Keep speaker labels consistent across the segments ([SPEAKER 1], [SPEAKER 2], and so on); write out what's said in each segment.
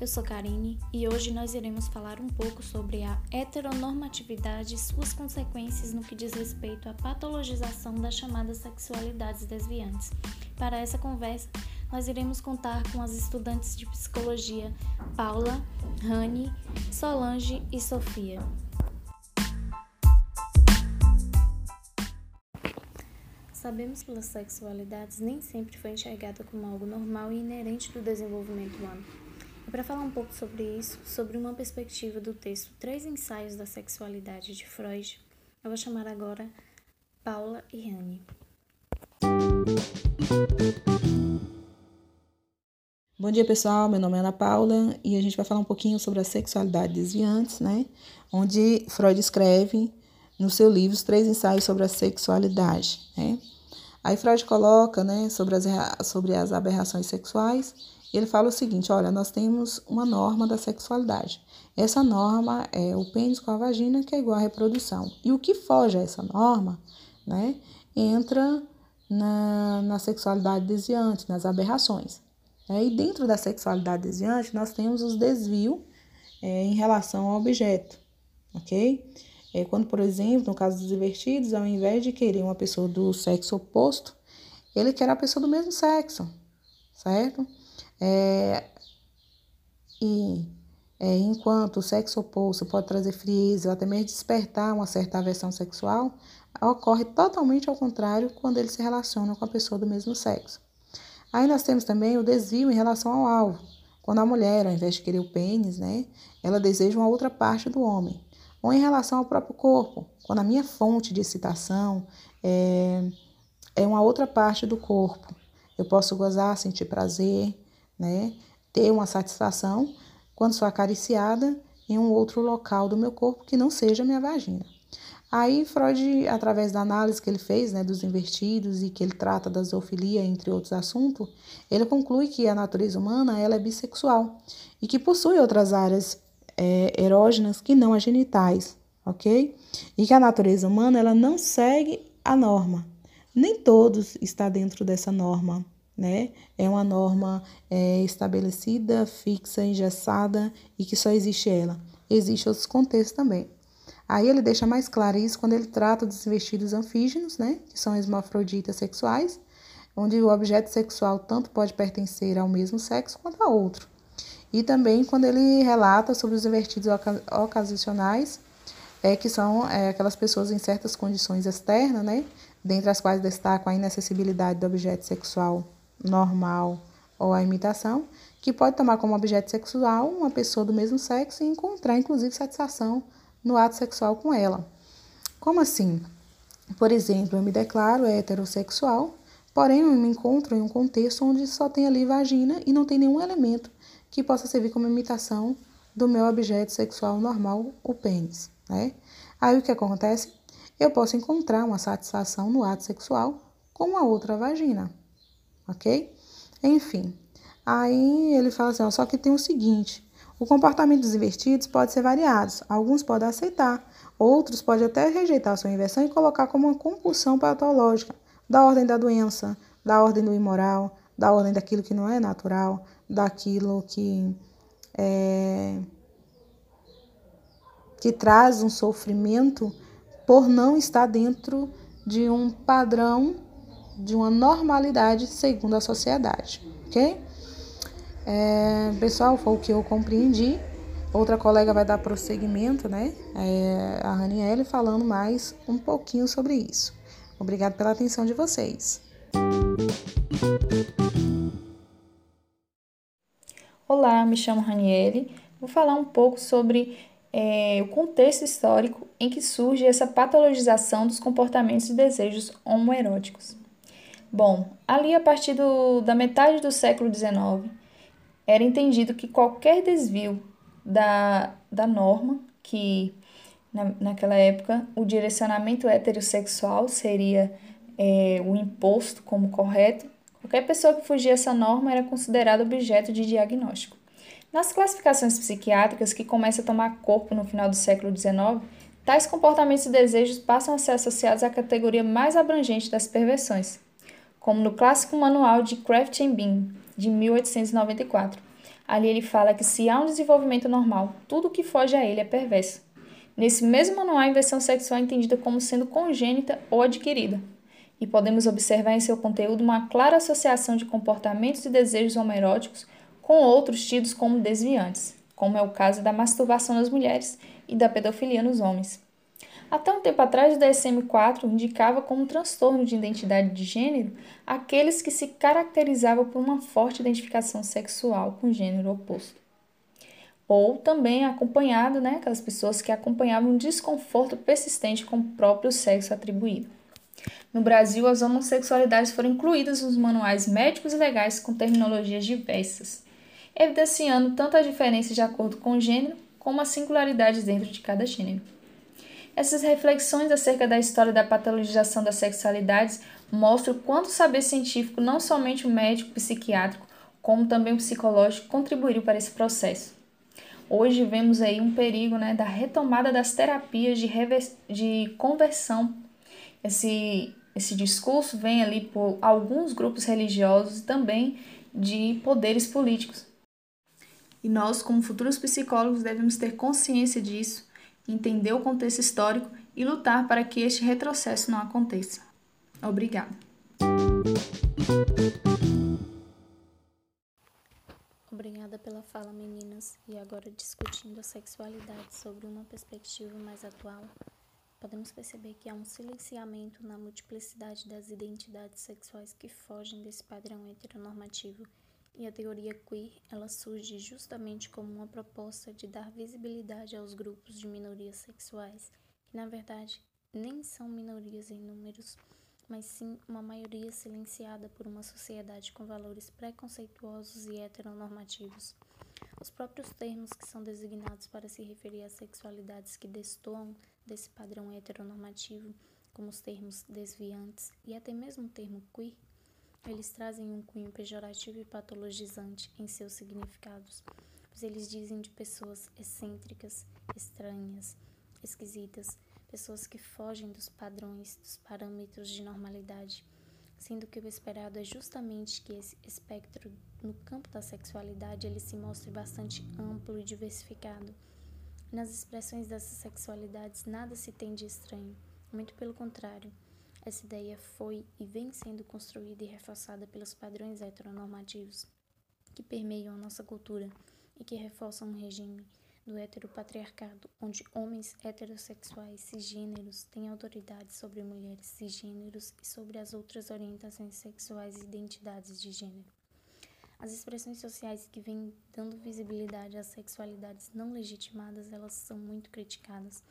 [SPEAKER 1] eu sou Karine e hoje nós iremos falar um pouco sobre a heteronormatividade e suas consequências no que diz respeito à patologização das chamadas sexualidades desviantes. Para essa conversa, nós iremos contar com as estudantes de psicologia Paula, Rani, Solange e Sofia. Sabemos que as sexualidades nem sempre foi enxergada como algo normal e inerente do desenvolvimento humano. E para falar um pouco sobre isso, sobre uma perspectiva do texto Três Ensaios da Sexualidade de Freud, eu vou chamar agora Paula e Rani.
[SPEAKER 2] Bom dia, pessoal. Meu nome é Ana Paula e a gente vai falar um pouquinho sobre a sexualidade desviantes, né? Onde Freud escreve no seu livro Os Três Ensaios sobre a Sexualidade, né? Aí Freud coloca, né, sobre as, sobre as aberrações sexuais, ele fala o seguinte: olha, nós temos uma norma da sexualidade. Essa norma é o pênis com a vagina, que é igual à reprodução. E o que foge a essa norma, né, entra na, na sexualidade desviante, nas aberrações. É, e dentro da sexualidade desviante, nós temos os desvios é, em relação ao objeto, ok? É, quando, por exemplo, no caso dos invertidos, ao invés de querer uma pessoa do sexo oposto, ele quer a pessoa do mesmo sexo, certo? É, e é, enquanto o sexo oposto pode trazer frieza ou até mesmo despertar uma certa aversão sexual, ocorre totalmente ao contrário quando ele se relaciona com a pessoa do mesmo sexo. Aí nós temos também o desvio em relação ao alvo. Quando a mulher, ao invés de querer o pênis, né, ela deseja uma outra parte do homem. Ou em relação ao próprio corpo, quando a minha fonte de excitação é, é uma outra parte do corpo. Eu posso gozar, sentir prazer, né, ter uma satisfação quando sou acariciada em um outro local do meu corpo que não seja minha vagina. Aí Freud, através da análise que ele fez né, dos invertidos e que ele trata da zoofilia, entre outros assuntos, ele conclui que a natureza humana ela é bissexual e que possui outras áreas é, erógenas que não as genitais, ok? E que a natureza humana ela não segue a norma. Nem todos está dentro dessa norma, né? É uma norma é, estabelecida, fixa, engessada e que só existe ela. Existem outros contextos também. Aí ele deixa mais claro isso quando ele trata dos vestidos anfígenos, né, que são esmafroditas sexuais, onde o objeto sexual tanto pode pertencer ao mesmo sexo quanto a outro. E também quando ele relata sobre os invertidos ocasionais, é, que são é, aquelas pessoas em certas condições externas, né, dentre as quais destacam a inacessibilidade do objeto sexual normal ou a imitação, que pode tomar como objeto sexual uma pessoa do mesmo sexo e encontrar, inclusive, satisfação no ato sexual com ela. Como assim? Por exemplo, eu me declaro heterossexual, porém eu me encontro em um contexto onde só tem ali vagina e não tem nenhum elemento que possa servir como imitação do meu objeto sexual normal, o pênis, né? Aí o que acontece? Eu posso encontrar uma satisfação no ato sexual com uma outra vagina, ok? Enfim, aí ele fala assim, ó, só que tem o seguinte, o comportamento dos invertidos pode ser variado. Alguns podem aceitar, outros podem até rejeitar a sua inversão e colocar como uma compulsão patológica, da ordem da doença, da ordem do imoral, da ordem daquilo que não é natural, daquilo que é, que traz um sofrimento por não estar dentro de um padrão, de uma normalidade segundo a sociedade, ok? É, pessoal, foi o que eu compreendi. Outra colega vai dar prosseguimento, né? É, a Raniele falando mais um pouquinho sobre isso. Obrigada pela atenção de vocês.
[SPEAKER 3] Olá, me chamo Raniele. Vou falar um pouco sobre é, o contexto histórico em que surge essa patologização dos comportamentos e desejos homoeróticos. Bom, ali a partir do, da metade do século XIX, era entendido que qualquer desvio da, da norma, que na, naquela época o direcionamento heterossexual seria é, o imposto como correto, qualquer pessoa que fugia essa norma era considerada objeto de diagnóstico. Nas classificações psiquiátricas que começam a tomar corpo no final do século XIX, tais comportamentos e desejos passam a ser associados à categoria mais abrangente das perversões, como no clássico manual de Kraft Bean, de 1894. Ali ele fala que se há um desenvolvimento normal, tudo que foge a ele é perverso. Nesse mesmo manual, a inversão sexual é entendida como sendo congênita ou adquirida. E podemos observar em seu conteúdo uma clara associação de comportamentos e desejos homoeróticos com outros tidos como desviantes, como é o caso da masturbação nas mulheres e da pedofilia nos homens. Até um tempo atrás, o DSM-4 indicava como transtorno de identidade de gênero aqueles que se caracterizavam por uma forte identificação sexual com gênero oposto. Ou também acompanhado, né, aquelas pessoas que acompanhavam um desconforto persistente com o próprio sexo atribuído. No Brasil, as homossexualidades foram incluídas nos manuais médicos e legais com terminologias diversas, evidenciando tanto as diferenças de acordo com o gênero como as singularidades dentro de cada gênero. Essas reflexões acerca da história da patologização das sexualidades mostram o quanto o saber científico, não somente o médico psiquiátrico, como também o psicológico, contribuíram para esse processo. Hoje vemos aí um perigo né, da retomada das terapias de, de conversão. Esse, esse discurso vem ali por alguns grupos religiosos e também de poderes políticos. E nós, como futuros psicólogos, devemos ter consciência disso entender o contexto histórico e lutar para que este retrocesso não aconteça. Obrigada.
[SPEAKER 1] Obrigada pela fala, meninas. E agora, discutindo a sexualidade sobre uma perspectiva mais atual, podemos perceber que há um silenciamento na multiplicidade das identidades sexuais que fogem desse padrão heteronormativo e a teoria queer, ela surge justamente como uma proposta de dar visibilidade aos grupos de minorias sexuais, que na verdade nem são minorias em números, mas sim uma maioria silenciada por uma sociedade com valores preconceituosos e heteronormativos. Os próprios termos que são designados para se referir às sexualidades que destoam desse padrão heteronormativo, como os termos desviantes e até mesmo o termo queer, eles trazem um cunho pejorativo e patologizante em seus significados, pois eles dizem de pessoas excêntricas, estranhas, esquisitas, pessoas que fogem dos padrões, dos parâmetros de normalidade, sendo que o esperado é justamente que esse espectro no campo da sexualidade ele se mostre bastante amplo e diversificado. Nas expressões dessas sexualidades nada se tem de estranho, muito pelo contrário. Essa ideia foi e vem sendo construída e reforçada pelos padrões heteronormativos que permeiam a nossa cultura e que reforçam um regime do heteropatriarcado, onde homens heterossexuais cisgêneros têm autoridade sobre mulheres cisgêneros e sobre as outras orientações sexuais e identidades de gênero. As expressões sociais que vêm dando visibilidade às sexualidades não legitimadas, elas são muito criticadas.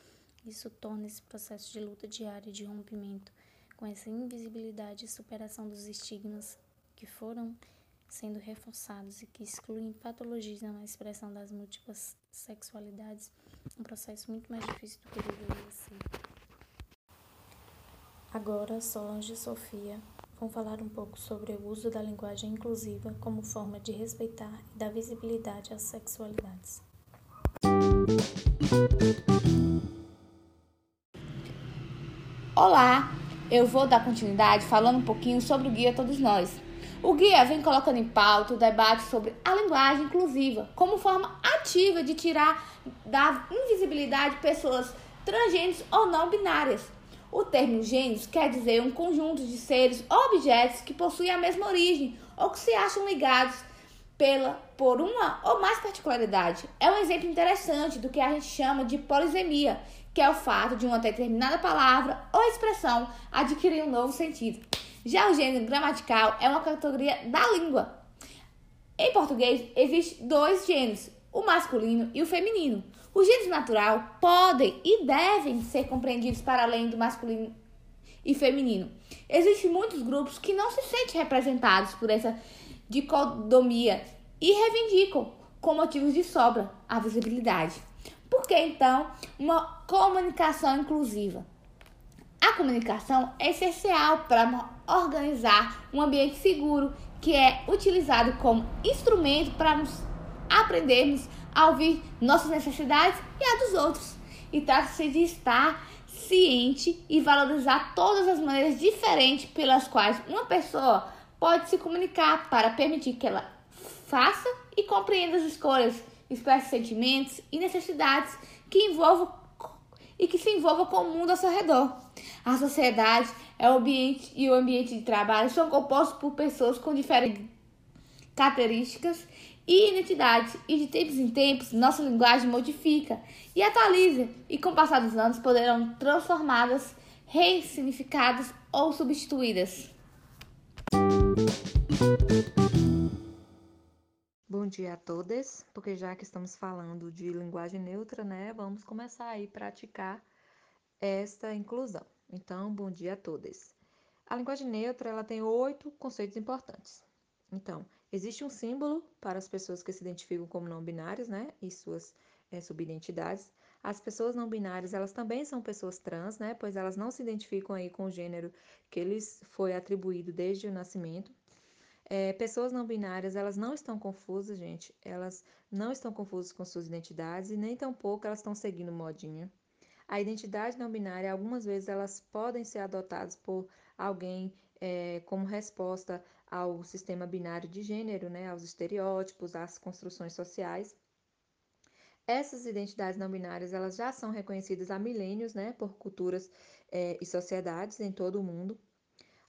[SPEAKER 1] Isso torna esse processo de luta diária de rompimento com essa invisibilidade e superação dos estigmas que foram sendo reforçados e que excluem e patologizam a expressão das múltiplas sexualidades, um processo muito mais difícil do que deveria ser. Agora, Solange e Sofia vão falar um pouco sobre o uso da linguagem inclusiva como forma de respeitar e dar visibilidade às sexualidades.
[SPEAKER 4] Olá, eu vou dar continuidade falando um pouquinho sobre o Guia Todos Nós. O guia vem colocando em pauta o debate sobre a linguagem inclusiva como forma ativa de tirar da invisibilidade pessoas transgêneros ou não binárias. O termo gêneros quer dizer um conjunto de seres ou objetos que possuem a mesma origem ou que se acham ligados pela, por uma ou mais particularidade. É um exemplo interessante do que a gente chama de polisemia, que é o fato de uma determinada palavra ou expressão adquirir um novo sentido. Já o gênero gramatical é uma categoria da língua. Em português, existem dois gêneros, o masculino e o feminino. Os gêneros natural podem e devem ser compreendidos para além do masculino e feminino. Existem muitos grupos que não se sentem representados por essa dicotomia e reivindicam, com motivos de sobra, a visibilidade. Por que então uma comunicação inclusiva? A comunicação é essencial para organizar um ambiente seguro que é utilizado como instrumento para nos aprendermos a ouvir nossas necessidades e a dos outros. E trata-se de estar ciente e valorizar todas as maneiras diferentes pelas quais uma pessoa pode se comunicar para permitir que ela Faça e compreenda as escolhas, expresse sentimentos e necessidades que envolvam e que se envolva com o mundo ao seu redor. A sociedade é o ambiente e o ambiente de trabalho são compostos por pessoas com diferentes características e identidades, e de tempos em tempos nossa linguagem modifica e atualiza, e com o passar dos anos poderão transformadas, ressignificadas ou substituídas.
[SPEAKER 5] Bom dia a todas, porque já que estamos falando de linguagem neutra, né, vamos começar aí a praticar esta inclusão. Então, bom dia a todas. A linguagem neutra, ela tem oito conceitos importantes. Então, existe um símbolo para as pessoas que se identificam como não binários, né, e suas é, subidentidades. As pessoas não binárias, elas também são pessoas trans, né, pois elas não se identificam aí com o gênero que lhes foi atribuído desde o nascimento. É, pessoas não binárias, elas não estão confusas, gente. Elas não estão confusas com suas identidades e nem tampouco elas estão seguindo modinha. A identidade não binária, algumas vezes, elas podem ser adotadas por alguém é, como resposta ao sistema binário de gênero, né, aos estereótipos, às construções sociais. Essas identidades não binárias, elas já são reconhecidas há milênios, né, por culturas é, e sociedades em todo o mundo.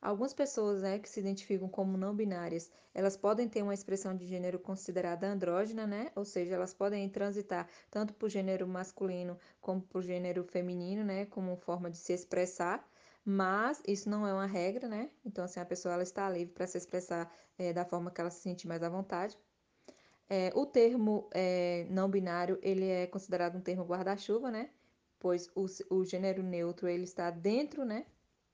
[SPEAKER 5] Algumas pessoas né, que se identificam como não binárias, elas podem ter uma expressão de gênero considerada andrógena, né? Ou seja, elas podem transitar tanto para o gênero masculino como para o gênero feminino, né? Como forma de se expressar. Mas isso não é uma regra, né? Então, assim, a pessoa ela está livre para se expressar é, da forma que ela se sentir mais à vontade. É, o termo é, não binário, ele é considerado um termo guarda-chuva, né? Pois o, o gênero neutro, ele está dentro, né?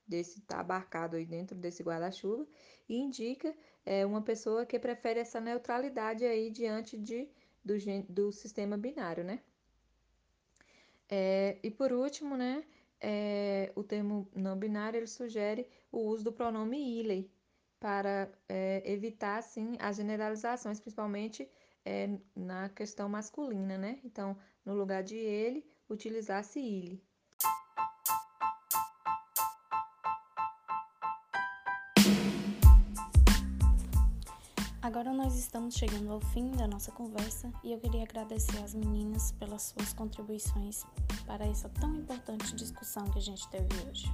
[SPEAKER 5] Desse tá abarcado aí dentro desse guarda-chuva e indica é, uma pessoa que prefere essa neutralidade aí diante de, do, do sistema binário, né? É, e por último, né, é, o termo não binário ele sugere o uso do pronome ele para evitar assim as generalizações, principalmente na questão masculina, né? Então, no lugar de ele, utilizar-se ele.
[SPEAKER 1] Agora nós estamos chegando ao fim da nossa conversa e eu queria agradecer às meninas pelas suas contribuições para essa tão importante discussão que a gente teve hoje.